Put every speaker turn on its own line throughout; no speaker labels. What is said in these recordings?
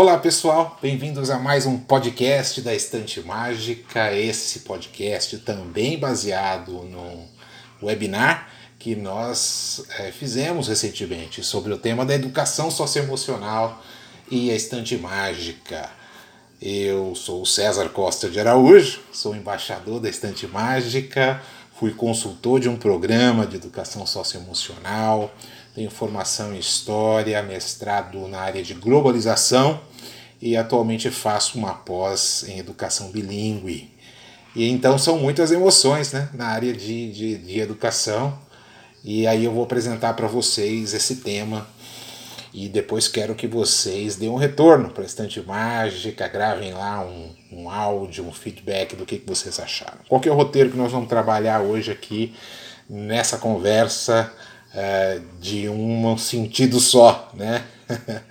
Olá pessoal, bem-vindos a mais um podcast da Estante Mágica. Esse podcast também baseado no webinar que nós é, fizemos recentemente sobre o tema da educação socioemocional e a Estante Mágica. Eu sou César Costa de Araújo, sou embaixador da Estante Mágica, fui consultor de um programa de educação socioemocional, tenho formação em História, mestrado na área de globalização e atualmente faço uma pós em educação bilíngue. E então são muitas emoções né, na área de, de, de educação. E aí eu vou apresentar para vocês esse tema. E depois quero que vocês deem um retorno para a Estante Mágica, gravem lá um, um áudio, um feedback do que, que vocês acharam. Qual que é o roteiro que nós vamos trabalhar hoje aqui nessa conversa é, de um sentido só, né?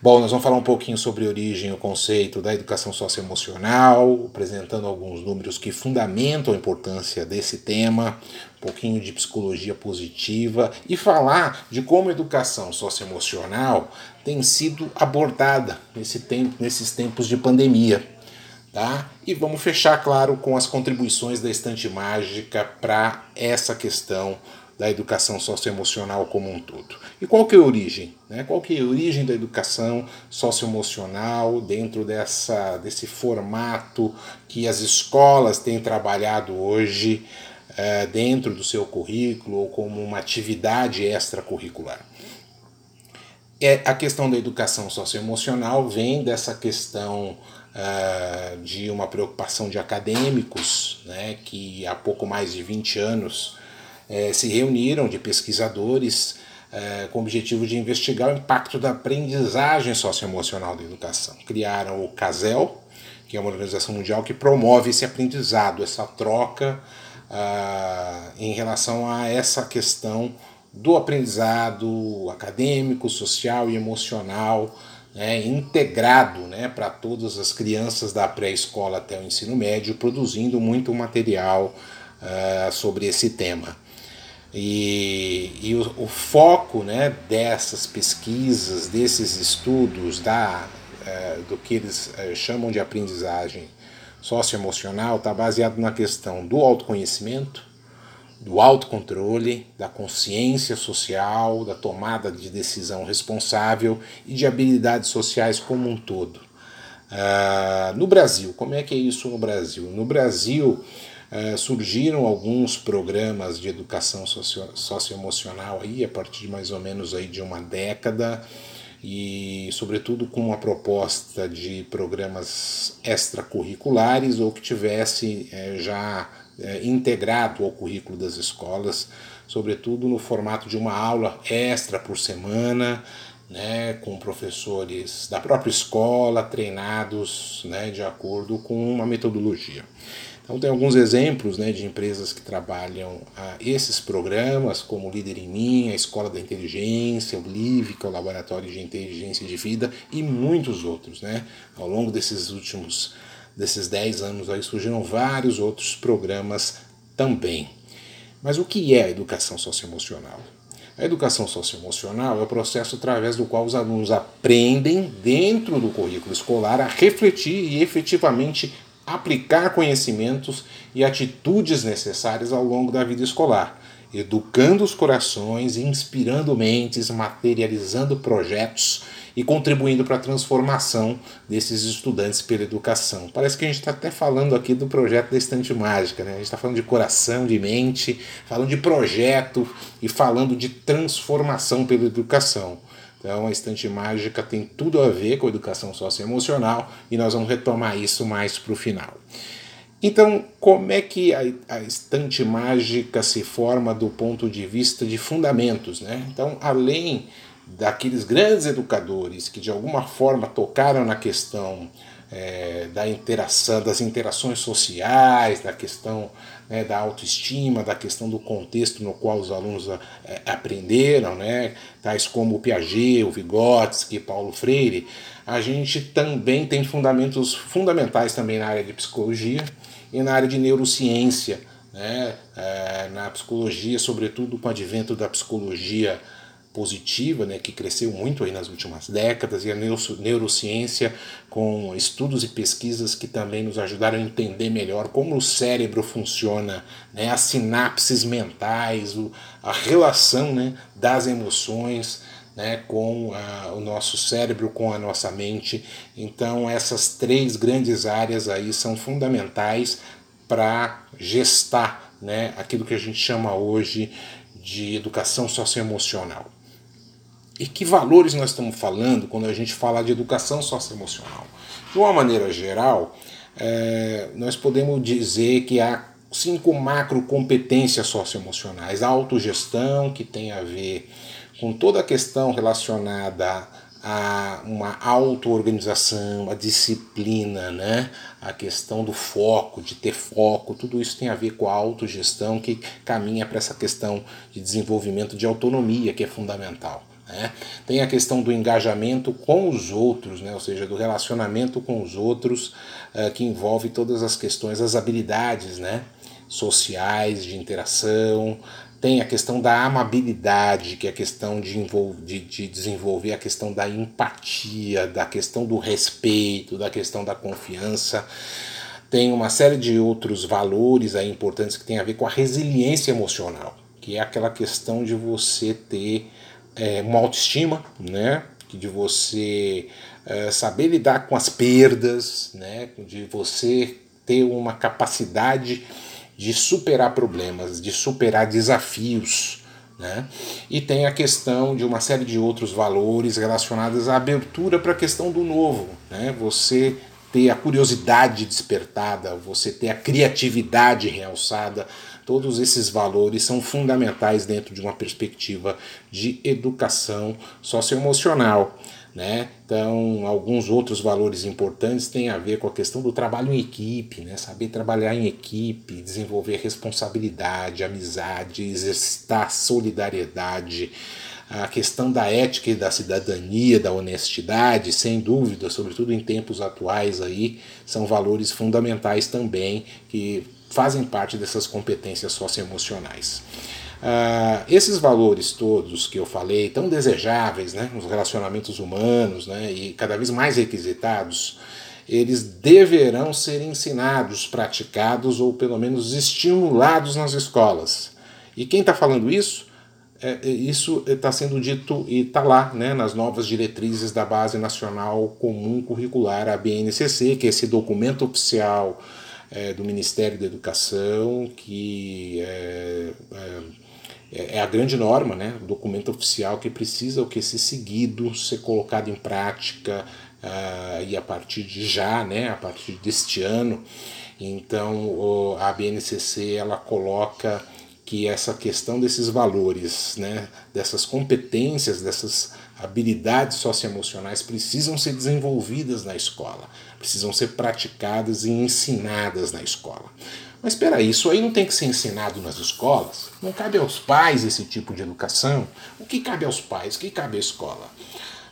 Bom, nós vamos falar um pouquinho sobre origem o conceito da educação socioemocional, apresentando alguns números que fundamentam a importância desse tema, um pouquinho de psicologia positiva e falar de como a educação socioemocional tem sido abordada nesse tempo, nesses tempos de pandemia. Tá? E vamos fechar, claro, com as contribuições da estante mágica para essa questão da educação socioemocional como um todo. E qual que é a origem? Né? Qual que é a origem da educação socioemocional dentro dessa, desse formato que as escolas têm trabalhado hoje é, dentro do seu currículo ou como uma atividade extracurricular? É, a questão da educação socioemocional vem dessa questão uh, de uma preocupação de acadêmicos, né, que há pouco mais de 20 anos é, se reuniram de pesquisadores é, com o objetivo de investigar o impacto da aprendizagem socioemocional da educação. Criaram o CASEL, que é uma organização mundial que promove esse aprendizado, essa troca ah, em relação a essa questão do aprendizado acadêmico, social e emocional né, integrado né, para todas as crianças da pré-escola até o ensino médio, produzindo muito material uh, sobre esse tema. E, e o, o, foco né, dessas pesquisas, desses estudos, da, é, do que eles é, chamam de aprendizagem socioemocional, está baseado na questão do autoconhecimento, do autocontrole, da consciência social, da tomada de decisão responsável e de habilidades sociais como um todo. Uh, no Brasil, como é que é isso no Brasil? No Brasil, é, surgiram alguns programas de educação socio socioemocional aí a partir de mais ou menos aí de uma década e sobretudo com uma proposta de programas extracurriculares ou que tivesse é, já é, integrado ao currículo das escolas, sobretudo no formato de uma aula extra por semana, né, com professores da própria escola treinados né, de acordo com uma metodologia. Então tem alguns exemplos né, de empresas que trabalham esses programas, como o Líder em Mim, a Escola da Inteligência, o LIVE, que é o Laboratório de Inteligência de Vida, e muitos outros. Né? Ao longo desses últimos desses 10 anos aí surgiram vários outros programas também. Mas o que é a educação socioemocional? A educação socioemocional é o processo através do qual os alunos aprendem, dentro do currículo escolar, a refletir e efetivamente aplicar conhecimentos e atitudes necessárias ao longo da vida escolar, educando os corações, inspirando mentes, materializando projetos e contribuindo para a transformação desses estudantes pela educação. Parece que a gente está até falando aqui do projeto da Estante Mágica, né? a gente está falando de coração, de mente, falando de projeto e falando de transformação pela educação. Então, a estante mágica tem tudo a ver com a educação socioemocional e nós vamos retomar isso mais para o final. Então, como é que a, a, estante mágica se forma do ponto de vista de fundamentos? Né? Então, além daqueles grandes educadores que de alguma forma tocaram na questão é, da interação, das interações sociais, da questão né, da autoestima, da questão do contexto no qual os alunos é, aprenderam, né, tais como o Piaget, o Vygotsky, Paulo Freire, a gente também tem fundamentos fundamentais também na área de psicologia e na área de neurociência, né, é, na psicologia, sobretudo com o advento da psicologia positiva, né, que cresceu muito aí nas últimas décadas, e a neurociência com estudos e pesquisas que também nos ajudaram a entender melhor como o cérebro funciona, né, as sinapses mentais, a relação né, das emoções, né, com a, o nosso cérebro, com a nossa mente. Então, essas três grandes áreas aí são fundamentais para gestar né, aquilo que a gente chama hoje de educação socioemocional. E que valores nós estamos falando quando a gente fala de educação socioemocional? De uma maneira geral, é, nós podemos dizer que há cinco macro competências socioemocionais. A autogestão, que tem a ver com toda a questão relacionada a uma auto-organização, a disciplina, né? a questão do foco, de ter foco, tudo isso tem a ver com a autogestão que caminha para essa questão de desenvolvimento de autonomia, que é fundamental. Né? Tem a questão do engajamento com os outros, né? ou seja, do relacionamento com os outros, uh, que envolve todas as questões, as habilidades né? sociais, de interação, tem a questão da amabilidade, que é a questão de, de, de, desenvolver a questão da empatia, da questão do respeito, da questão da confiança. Tem uma série de outros valores aí importantes que tem a ver com a resiliência emocional, que é aquela questão de você ter é, uma autoestima, né? de você é, saber lidar com as perdas, né? de você ter uma capacidade de superar problemas, de superar desafios. Né? E tem a questão de uma série de outros valores relacionados à abertura para a questão do novo. Né? Você ter a curiosidade despertada, você ter a criatividade realçada, todos esses valores são fundamentais dentro de uma perspectiva de educação socioemocional. Né? Então, alguns outros valores importantes têm a ver com a questão do trabalho em equipe, né? saber trabalhar em equipe, desenvolver responsabilidade, amizade, exercitar solidariedade, a questão da ética e da cidadania, da honestidade, sem dúvida, sobretudo em tempos atuais aí, são valores fundamentais também que fazem parte dessas competências socioemocionais. Uh, esses valores todos que eu falei, tão desejáveis né, nos relacionamentos humanos né, e cada vez mais requisitados, eles deverão ser ensinados, praticados ou pelo menos estimulados nas escolas. E quem está falando isso? É, é isso está sendo dito e está lá né, nas novas diretrizes da Base Nacional Comum Curricular, a BNCC, que é esse documento oficial é, do Ministério da Educação que é, é é, a grande norma, né? o documento oficial que precisa o que ser seguido, ser colocado em prática uh, e a partir de já, né? a partir deste ano. Então a BNCC ela coloca que essa questão desses valores, né, dessas competências, dessas habilidades socioemocionais precisam ser desenvolvidas na escola, precisam ser praticadas e ensinadas na escola. Mas espera aí, isso aí não tem que ser ensinado nas escolas? Não cabe aos pais esse tipo de educação? O que cabe aos pais? O que cabe à escola?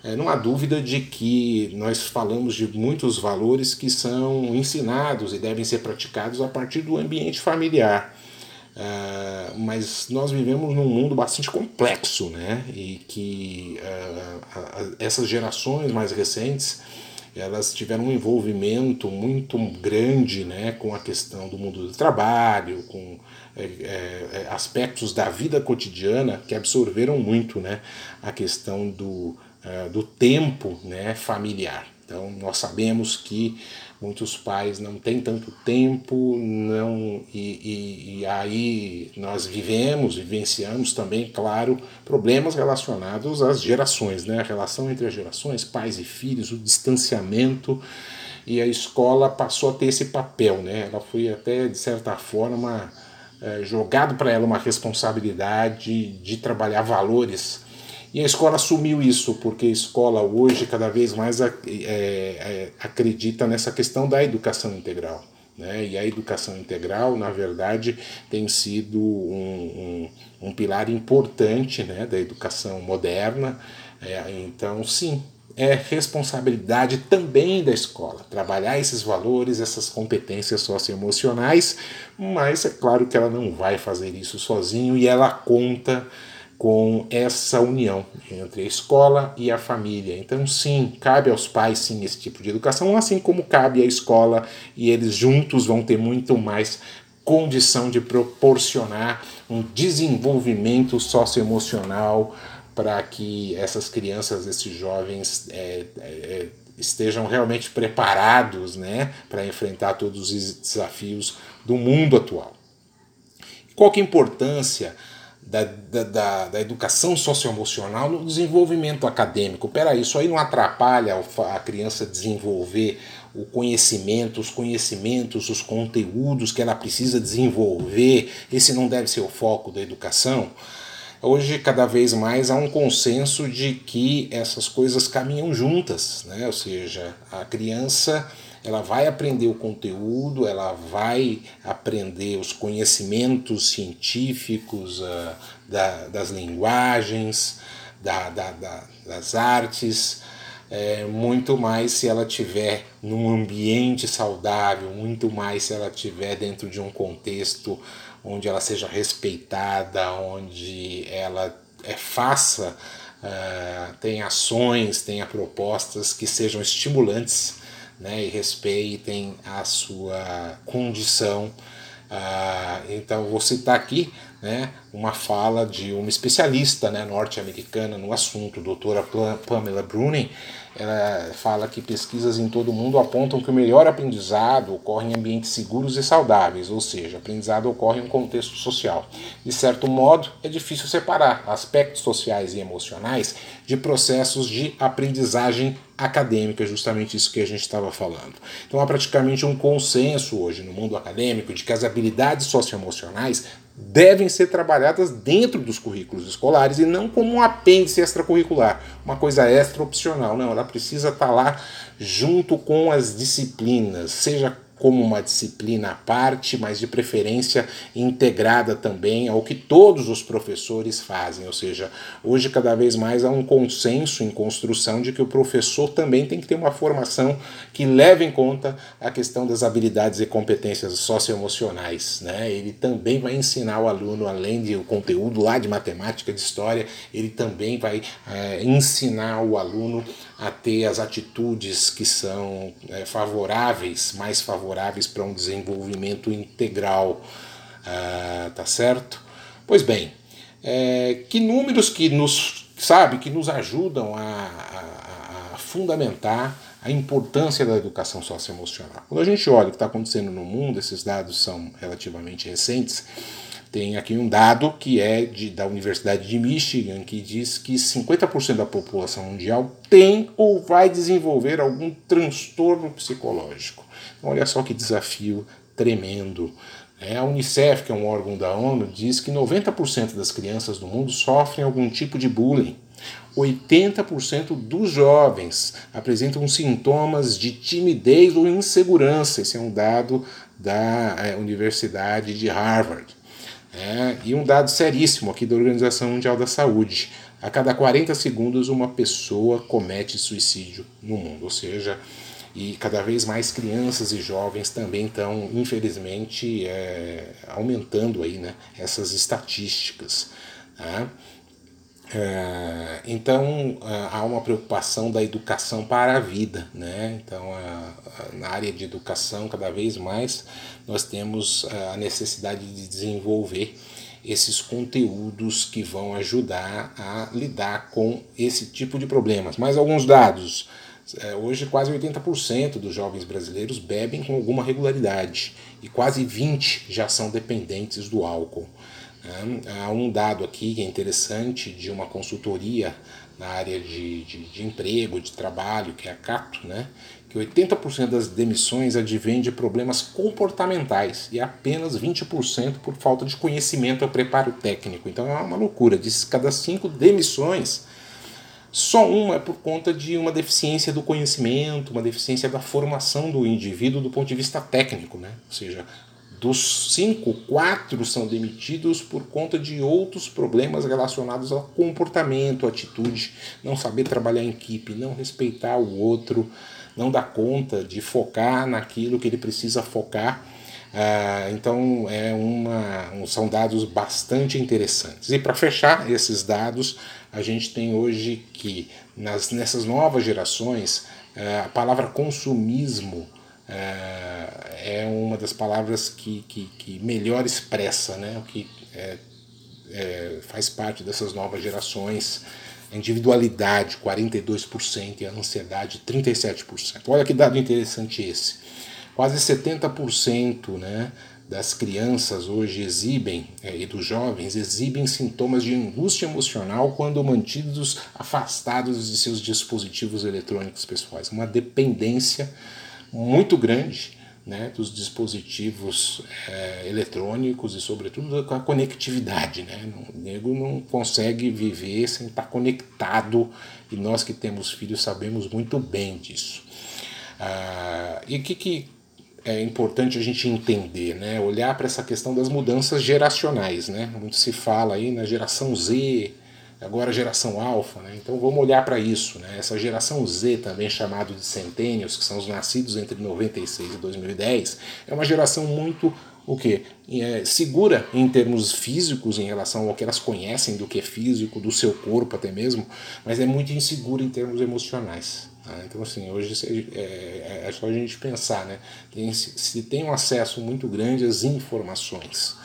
É, não há dúvida de que nós falamos de muitos valores que são ensinados e devem ser praticados a partir do ambiente familiar. Uh, mas nós vivemos num mundo bastante complexo, né? E que uh, essas gerações mais recentes elas tiveram um envolvimento muito grande né, com a questão do mundo do trabalho, com é, é, é, aspectos da vida cotidiana que absorveram muito né, a questão do, uh, do tempo né, familiar. Então, nós sabemos que muitos pais não têm tanto tempo, não e, e, e, aí nós vivemos, vivenciamos também, claro, problemas relacionados às gerações, né? a relação entre as gerações, pais e filhos, o distanciamento, e a escola passou a ter esse papel, né? ela foi até, de certa forma, é, jogado para ela uma responsabilidade de trabalhar valores e a escola assumiu isso, porque a escola hoje cada vez mais é, é, acredita nessa questão da educação integral. Né? E a educação integral, na verdade, tem sido um, um, um pilar importante né, da educação moderna. É, então, sim, é responsabilidade também da escola trabalhar esses valores, essas competências socioemocionais, mas é claro que ela não vai fazer isso sozinho e ela conta com essa união entre a escola e a família. Então, sim, cabe aos pais sim esse tipo de educação, assim como cabe à escola e eles juntos vão ter muito mais condição de proporcionar um desenvolvimento socioemocional para que essas crianças, esses jovens é, é, estejam realmente preparados né, para enfrentar todos os desafios do mundo atual. Qual que é a importância da, da, da, educação socioemocional no desenvolvimento acadêmico? Peraí, isso aí não atrapalha a criança desenvolver o conhecimento, os conhecimentos, os conteúdos que ela precisa desenvolver? Esse não deve ser o foco da educação? Hoje, cada vez mais, há um consenso de que essas coisas caminham juntas, né? ou seja, a criança ela vai aprender o conteúdo, ela vai aprender os conhecimentos científicos uh, da, das linguagens, da, da, da das artes, é, muito mais se ela tiver num ambiente saudável, muito mais se ela tiver dentro de um contexto onde ela seja respeitada, onde ela é, faça, uh, tenha ações, tenha propostas que sejam estimulantes né, e respeitem a sua condição. Uh, então, vou citar aqui né, uma fala de uma especialista né, norte-americana no assunto, doutora Pamela Bruning, ela fala que pesquisas em todo o mundo apontam que o melhor aprendizado ocorre em ambientes seguros e saudáveis, ou seja, aprendizado ocorre em um contexto social. De certo modo, é difícil separar aspectos sociais e emocionais de processos de aprendizagem acadêmica, justamente isso que a gente estava falando. Então há praticamente um consenso hoje no mundo acadêmico de que as habilidades socioemocionais devem ser trabalhadas dentro dos currículos escolares e não como um apêndice extracurricular, uma coisa extra opcional. Não, ela precisa estar lá junto com as disciplinas, seja como uma disciplina à parte, mas de preferência integrada também ao que todos os professores fazem. Ou seja, hoje cada vez mais há um consenso em construção de que o professor também tem que ter uma formação que leve em conta a questão das habilidades e competências socioemocionais. Né? Ele também vai ensinar o aluno, além do conteúdo lá de matemática, de história, ele também vai é, ensinar o aluno a ter as atitudes que são é, favoráveis, mais favoráveis para um desenvolvimento integral, ah, tá certo? Pois bem, é, que números que nos, sabe, que nos ajudam a, a, a fundamentar a importância da educação socioemocional. Quando a gente olha o que está acontecendo no mundo, esses dados são relativamente recentes, tem aqui um dado que é de, da Universidade de Michigan, que diz que 50% da população mundial tem ou vai desenvolver algum transtorno psicológico. Olha só que desafio tremendo. É, a Unicef, que é um órgão da ONU, diz que 90% das crianças do mundo sofrem algum tipo de bullying. 80% dos jovens apresentam sintomas de timidez ou insegurança. Esse é um dado da é, Universidade de Harvard. É, e um dado seríssimo aqui da Organização Mundial da Saúde: a cada 40 segundos uma pessoa comete suicídio no mundo, ou seja, e cada vez mais crianças e jovens também estão, infelizmente, é, aumentando aí, né, essas estatísticas. Né? É, então há uma preocupação da educação para a vida, né? Então a, a, na área de educação cada vez mais nós temos é, a necessidade de desenvolver esses conteúdos que vão ajudar a lidar com esse tipo de problemas. Mais alguns dados. É, hoje quase 80% dos jovens brasileiros bebem com alguma regularidade e quase 20 já são dependentes do álcool. Né? Há um dado aqui que é interessante de uma consultoria na área de, de, de emprego, de trabalho, que é a Cato, né? que 80% das demissões advêm de problemas comportamentais e apenas 20% por falta de conhecimento ou preparo técnico. Então é uma loucura. De cada cinco demissões, só uma é por conta de uma deficiência do conhecimento, uma deficiência da formação do indivíduo do ponto de vista técnico. Né? Ou seja, dos cinco, quatro são demitidos por conta de outros problemas relacionados ao comportamento, atitude, não saber trabalhar em equipe, não respeitar o outro, não dar conta de focar naquilo que ele precisa focar. Ah, então é uma, são dados bastante interessantes. E para fechar esses dados, a gente tem hoje que nas, nessas novas gerações ah, a palavra consumismo ah, é uma das palavras que, que, que melhor expressa né, o que é, é, faz parte dessas novas gerações. A individualidade, 42%, e a ansiedade, 37%. Olha que dado interessante esse. Quase 70% né, das crianças hoje exibem, é, e dos jovens, exibem sintomas de angústia emocional quando mantidos afastados de seus dispositivos eletrônicos pessoais. Uma dependência muito grande né, dos dispositivos é, eletrônicos e, sobretudo, com a conectividade. Né? O nego não consegue viver sem estar conectado e nós que temos filhos sabemos muito bem disso. Ah, e o que, que é importante a gente entender, né? olhar para essa questão das mudanças geracionais. Né? Muito se fala aí na geração Z, agora geração alfa, né? então vamos olhar para isso. Né? Essa geração Z, também chamado de centênios, que são os nascidos entre 96 e 2010, é uma geração muito o que é, segura em termos físicos em relação ao que elas conhecem do que é físico, do seu corpo até mesmo, mas é muito insegura em termos emocionais. Tá? Então, assim, hoje é, é, é, só a gente pensar, né? Tem, se tem um acesso muito grande às informações,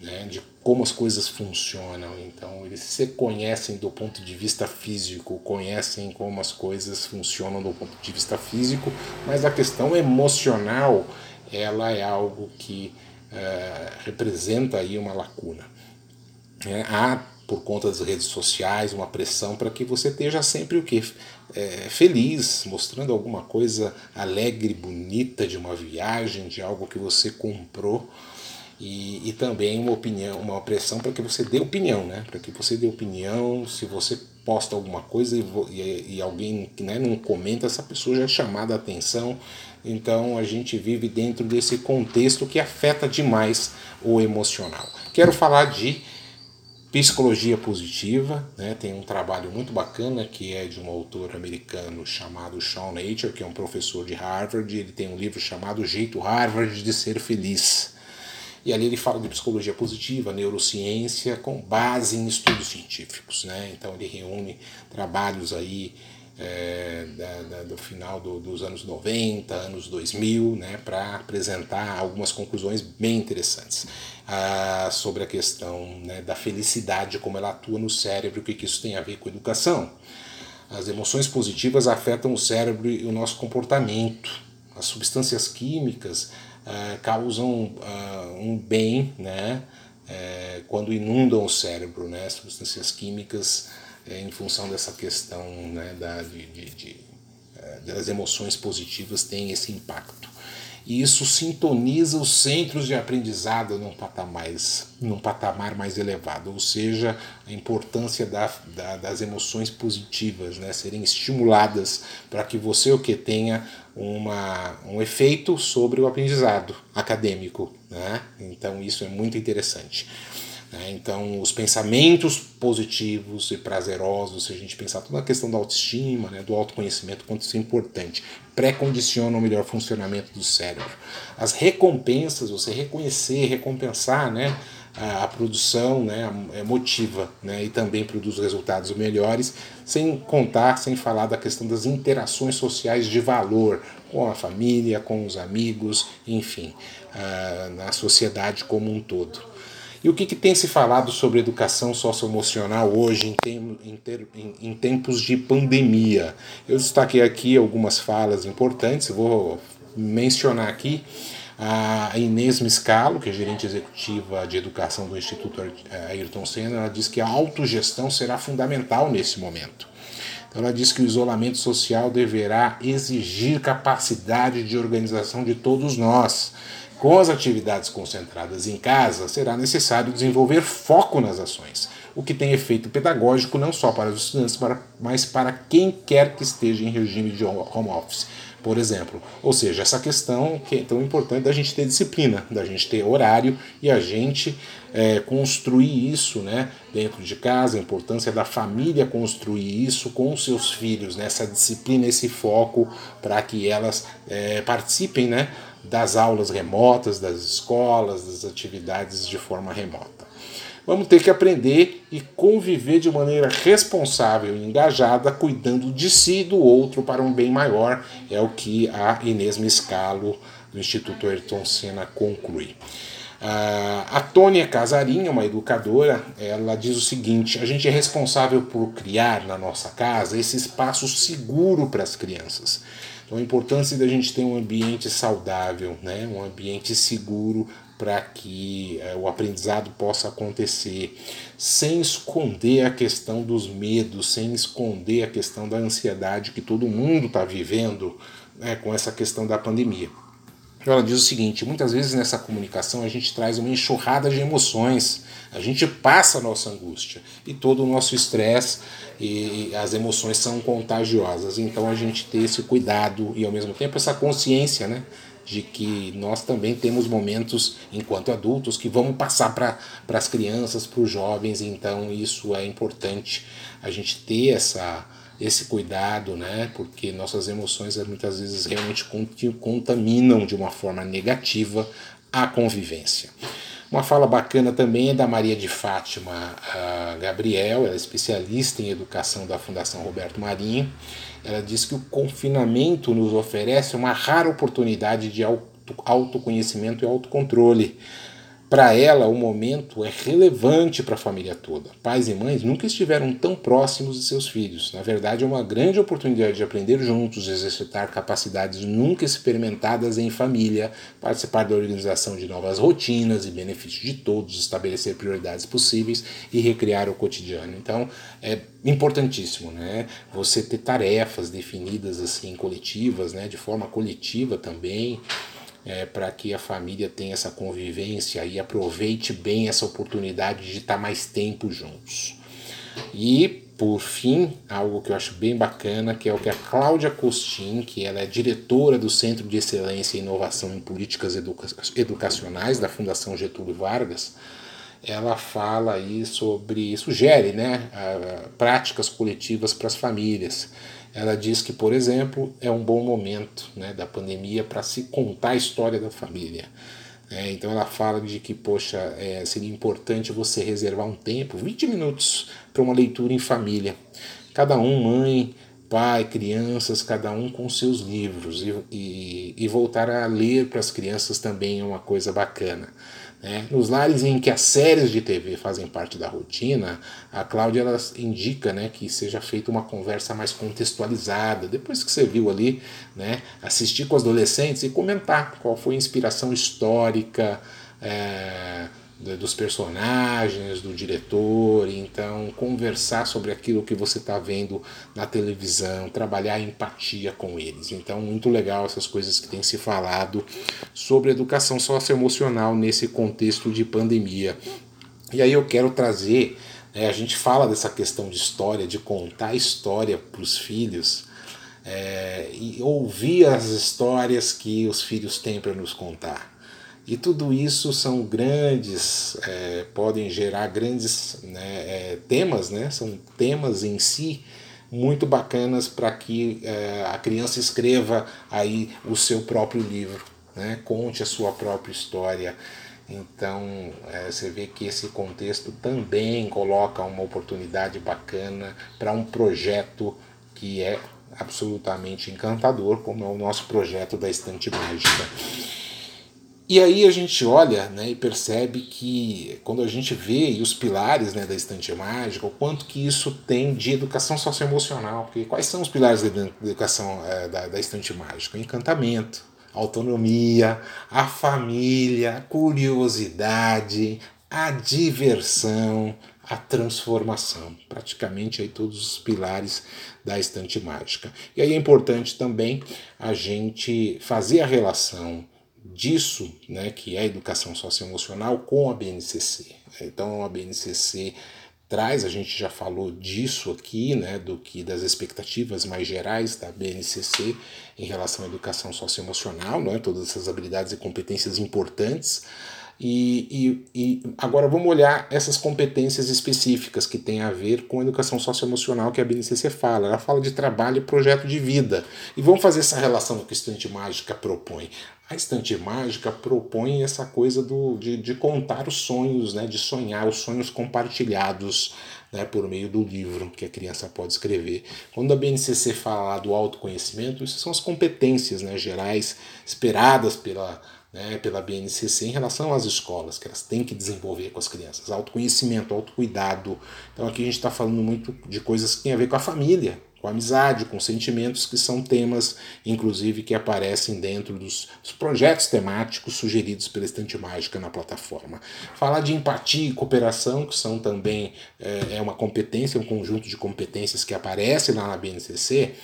né? De como as coisas funcionam. Então, eles se conhecem do ponto de vista físico, conhecem como as coisas funcionam do ponto de vista físico, mas a questão emocional, ela é algo que é, representa aí uma lacuna. É, há por conta das redes sociais, uma pressão para que você esteja sempre o que é, feliz, mostrando alguma coisa alegre, bonita de uma viagem, de algo que você comprou e, e também uma opinião, uma pressão para que você dê opinião, né? Para que você dê opinião, se você posta alguma coisa e, e, e alguém né, não comenta, essa pessoa já é chamada a atenção. Então a gente vive dentro desse contexto que afeta demais o emocional. Quero falar de Psicologia Positiva, né, tem um trabalho muito bacana que é de um autor americano chamado Sean Nature, que é um professor de Harvard. Ele tem um livro chamado Jeito Harvard de Ser Feliz. E ali ele fala de psicologia positiva, neurociência, com base em estudos científicos. Né? Então ele reúne trabalhos aí é, da, da, do final do, dos anos 90, anos 2000, né, para apresentar algumas conclusões bem interessantes ah, sobre a questão né, da felicidade, como ela atua no cérebro, o que, que isso tem a ver com educação. As emoções positivas afetam o cérebro e o nosso comportamento. As substâncias químicas ah, causam ah, um bem né, é, quando inundam o cérebro. Né, substâncias químicas em função dessa questão né, da, de, de, de, é, das emoções positivas tem esse impacto. E isso sintoniza os centros de aprendizado num patamar, num patamar mais elevado, ou seja, a importância da, da, das emoções positivas né, serem estimuladas para que você o que tenha uma, um efeito sobre o aprendizado acadêmico. Né? Então isso é muito interessante. Né? Então, os pensamentos positivos e prazerosos, se a gente pensar toda a questão da autoestima, né, do autoconhecimento, quanto isso é importante, pré-condicionam o melhor funcionamento do cérebro. As recompensas, você reconhecer, recompensar, né, a, produção né, é motiva né, e também produz resultados melhores, sem contar, sem falar da questão das interações sociais de valor com a família, com os amigos, enfim, na sociedade como um todo. E o que, que tem se falado sobre educação socioemocional hoje em, tem, em, ter, em, em, tempos de pandemia? Eu destaquei aqui algumas falas importantes, vou mencionar aqui a Inês Miscalo, que é gerente executiva de educação do Instituto Ayrton Senna, ela diz que a autogestão será fundamental nesse momento. Então ela diz que o isolamento social deverá exigir capacidade de organização de todos nós com as atividades concentradas em casa, será necessário desenvolver foco nas ações, o que tem efeito pedagógico não só para os estudantes, mas para quem quer que esteja em regime de home office, por exemplo. Ou seja, essa questão que é tão importante da gente ter disciplina, da gente ter horário e a gente é, construir isso né, dentro de casa, a importância da família construir isso com os seus filhos, né, essa disciplina, esse foco para que elas é, participem né, das aulas remotas, das escolas, das atividades de forma remota. Vamos ter que aprender e conviver de maneira responsável e engajada, cuidando de si e do outro para um bem maior, é o que a Inês Miscalo, do Instituto Ayrton Senna, conclui. A Tônia Casarinha, uma educadora, ela diz o seguinte: a gente é responsável por criar na nossa casa esse espaço seguro para as crianças. Então, a importância da gente ter um ambiente saudável, né? um ambiente seguro para que uh, o aprendizado possa acontecer, sem esconder a questão dos medos, sem esconder a questão da ansiedade que todo mundo está vivendo né, com essa questão da pandemia. Ela diz o seguinte: muitas vezes nessa comunicação a gente traz uma enxurrada de emoções, a gente passa a nossa angústia e todo o nosso estresse e as emoções são contagiosas. Então a gente ter esse cuidado e ao mesmo tempo essa consciência, né? De que nós também temos momentos, enquanto adultos, que vamos passar para as crianças, para os jovens, então isso é importante a gente ter essa, esse cuidado, né? Porque nossas emoções eh, muitas vezes realmente contaminam de uma forma negativa a convivência. Uma fala bacana também é da Maria de Fátima Gabriel, ela é especialista em educação da Fundação Roberto Marinho. Ela diz que o confinamento nos oferece uma rara oportunidade de autoconhecimento e autocontrole para ela, o momento é relevante para a família toda. Pais e mães nunca estiveram tão próximos de seus filhos. Na verdade, é uma grande oportunidade de aprender juntos, exercitar capacidades nunca experimentadas em família, participar da organização de novas rotinas e benefícios de todos, estabelecer prioridades possíveis e recriar o cotidiano. Então, é importantíssimo, né? Você ter tarefas definidas assim coletivas, né? De forma coletiva também é, para que a família tenha essa convivência e aproveite bem essa oportunidade de estar mais tempo juntos. E, por fim, algo que eu acho bem bacana, que é o que a Cláudia Costin, que ela é diretora do Centro de Excelência e Inovação em Políticas Educa Educacionais da Fundação Getúlio Vargas, ela fala aí sobre, sugere né, práticas coletivas para as famílias. Ela diz que, por exemplo, é um bom momento né, da pandemia para se contar a história da família. É, então ela fala de que, poxa, é, seria importante você reservar um tempo, 20 minutos, para uma leitura em família. Cada um, mãe, pai, crianças, cada um com seus livros. E, e, e voltar a ler para as crianças também é uma coisa bacana. Né? Nos lares em que as séries de TV fazem parte da rotina, a Cláudia ela indica né, que seja feita uma conversa mais contextualizada. Depois que você viu ali, né, assistir com os adolescentes e comentar qual foi a inspiração histórica. É, dos personagens, do diretor, então conversar sobre aquilo que você está vendo na televisão, trabalhar a empatia com eles. Então, muito legal essas coisas que tem se falado sobre educação socioemocional nesse contexto de pandemia. E aí eu quero trazer, né, a gente fala dessa questão de história, de contar história para os filhos. É, e ouvir as histórias que os filhos têm para nos contar. E tudo isso são grandes, é, podem gerar grandes né, é, temas, né? são temas em si muito bacanas para que é, a criança escreva aí o seu próprio livro, né? conte a sua própria história. Então é, você vê que esse contexto também coloca uma oportunidade bacana para um projeto que é absolutamente encantador, como é o nosso projeto da Estante Mágica. E aí a gente olha né, e percebe que quando a gente vê os pilares né, da estante mágica, o quanto que isso tem de educação socioemocional. Porque quais são os pilares da educação é, da, da estante mágica? O encantamento, a autonomia, a família, a curiosidade, a diversão, a transformação. Praticamente aí todos os pilares da estante mágica. E aí é importante também a gente fazer a relação disso, né, que é a educação socioemocional, com a BNCC. Então a BNCC traz, a gente já falou disso aqui, né, do que das expectativas mais gerais da BNCC em relação à educação socioemocional, né, todas essas habilidades e competências importantes. E, e, e, agora vamos olhar essas competências específicas que têm a ver com a educação socioemocional que a BNCC fala. Ela fala de trabalho e projeto de vida. E vamos fazer essa relação que a Estante Mágica propõe. A Estante Mágica propõe essa coisa do, de, de contar os sonhos, né, de sonhar, os sonhos compartilhados né, por meio do livro que a criança pode escrever. Quando a BNCC fala do autoconhecimento, isso são as competências né, gerais esperadas pela né, pela BNCC em relação às escolas, que elas têm que desenvolver com as crianças. Autoconhecimento, autocuidado. Então aqui a gente está falando muito de coisas que têm a ver com a família, com amizade, com sentimentos, que são temas, inclusive, que aparecem dentro dos, projetos temáticos sugeridos pela Estante Mágica na plataforma. Falar de empatia e cooperação, que são também é, é uma competência, um conjunto de competências que aparece lá na BNCC,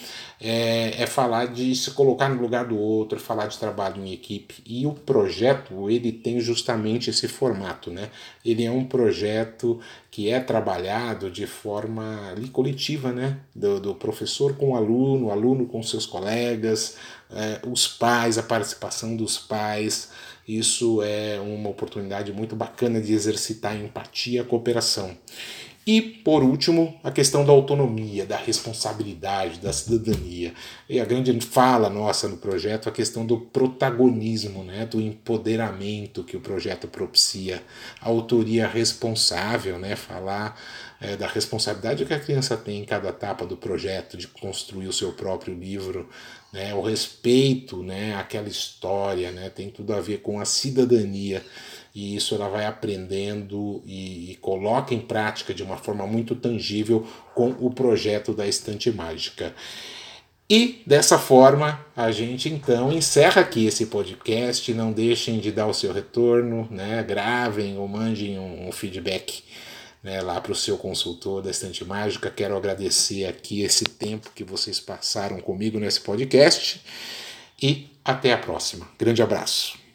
é, é, falar de se colocar no lugar do outro, falar de trabalho em equipe. E o projeto, ele tem justamente esse formato, né? Ele é um projeto que é trabalhado de forma ali, coletiva, né? Do, do professor com o aluno, o aluno com seus colegas, é, os pais, a participação dos pais. Isso é uma oportunidade muito bacana de exercitar empatia e cooperação. E, por último, a questão da autonomia, da responsabilidade, da cidadania. E a grande fala nossa no projeto, a questão do protagonismo, né, do empoderamento que o projeto propicia, a autoria responsável, né, falar é, da responsabilidade que a criança tem em cada etapa do projeto, de construir o seu próprio livro, né, o respeito né, àquela história, né, tem tudo a ver com a cidadania e isso ela vai aprendendo e, e, coloca em prática de uma forma muito tangível com o projeto da Estante Mágica. E dessa forma a gente então encerra aqui esse podcast. Não deixem de dar o seu retorno, né? gravem ou mandem um, um feedback né, lá para o seu consultor da Estante Mágica. Quero agradecer aqui esse tempo que vocês passaram comigo nesse podcast e até a próxima. Grande abraço.